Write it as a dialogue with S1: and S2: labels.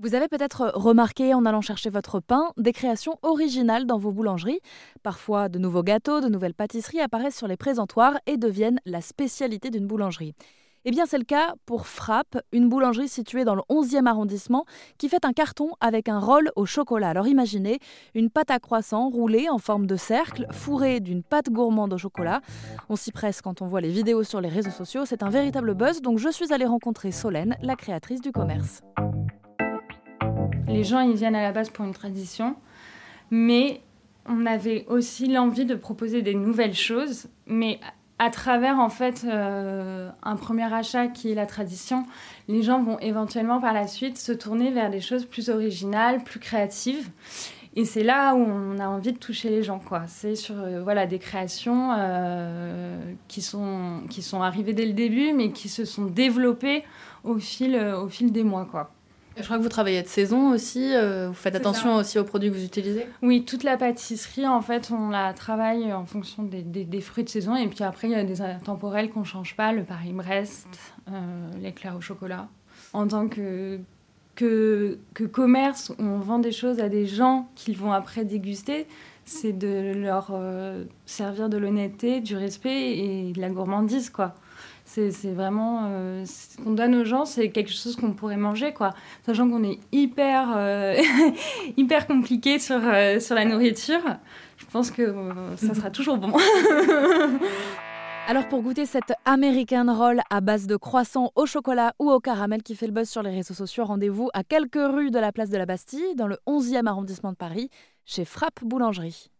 S1: Vous avez peut-être remarqué en allant chercher votre pain des créations originales dans vos boulangeries. Parfois, de nouveaux gâteaux, de nouvelles pâtisseries apparaissent sur les présentoirs et deviennent la spécialité d'une boulangerie. Eh bien, c'est le cas pour Frappe, une boulangerie située dans le 11e arrondissement qui fait un carton avec un rôle au chocolat. Alors imaginez une pâte à croissant roulée en forme de cercle, fourrée d'une pâte gourmande au chocolat. On s'y presse quand on voit les vidéos sur les réseaux sociaux. C'est un véritable buzz, donc je suis allée rencontrer Solène, la créatrice du commerce.
S2: Les gens, ils viennent à la base pour une tradition, mais on avait aussi l'envie de proposer des nouvelles choses, mais à travers en fait euh, un premier achat qui est la tradition, les gens vont éventuellement par la suite se tourner vers des choses plus originales, plus créatives. Et c'est là où on a envie de toucher les gens, quoi. C'est sur euh, voilà des créations euh, qui sont qui sont arrivées dès le début, mais qui se sont développées au fil au fil des mois, quoi.
S1: Je crois que vous travaillez de saison aussi. Euh, vous faites attention aussi aux produits que vous utilisez?
S2: Oui, toute la pâtisserie, en fait, on la travaille en fonction des, fruits de saison. Et puis après, il y a des temporels qu'on ne change pas le Paris-Brest, euh, l'éclair au chocolat. En tant que, que, que commerce, on vend des choses à des gens qu'ils vont après déguster c'est de leur euh, servir de l'honnêteté, du respect et de la gourmandise, quoi. C'est vraiment euh, ce qu'on donne aux gens, c'est quelque chose qu'on pourrait manger, quoi. Sachant qu'on est hyper euh, hyper compliqué sur sur la nourriture, je pense que ça sera toujours bon.
S1: Alors pour goûter cette American Roll à base de croissants au chocolat ou au caramel qui fait le buzz sur les réseaux sociaux, rendez-vous à quelques rues de la place de la Bastille, dans le 11e arrondissement de Paris, chez Frappe Boulangerie.